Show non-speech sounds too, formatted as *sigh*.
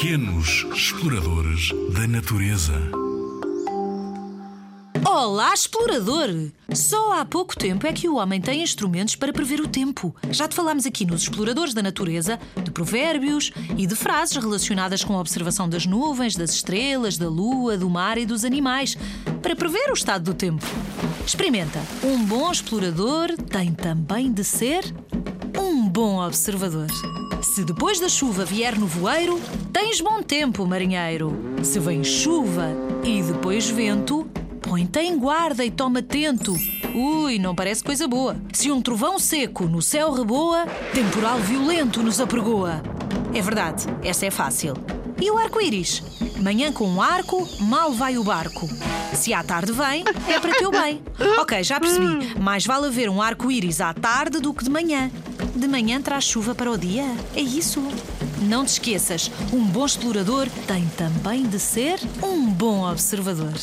Pequenos exploradores da natureza. Olá, explorador! Só há pouco tempo é que o homem tem instrumentos para prever o tempo. Já te falámos aqui nos Exploradores da Natureza de provérbios e de frases relacionadas com a observação das nuvens, das estrelas, da lua, do mar e dos animais, para prever o estado do tempo. Experimenta. Um bom explorador tem também de ser bom observador. Se depois da chuva vier no voeiro, tens bom tempo, marinheiro. Se vem chuva e depois vento, põe-te em guarda e toma atento. Ui, não parece coisa boa. Se um trovão seco no céu reboa, temporal violento nos apregoa. É verdade, essa é fácil. E o arco-íris? Manhã com um arco, mal vai o barco. Se à tarde vem, é para teu bem. Ok, já percebi. *laughs* Mais vale haver um arco-íris à tarde do que de manhã. De manhã traz chuva para o dia? É isso. Não te esqueças, um bom explorador tem também de ser um bom observador.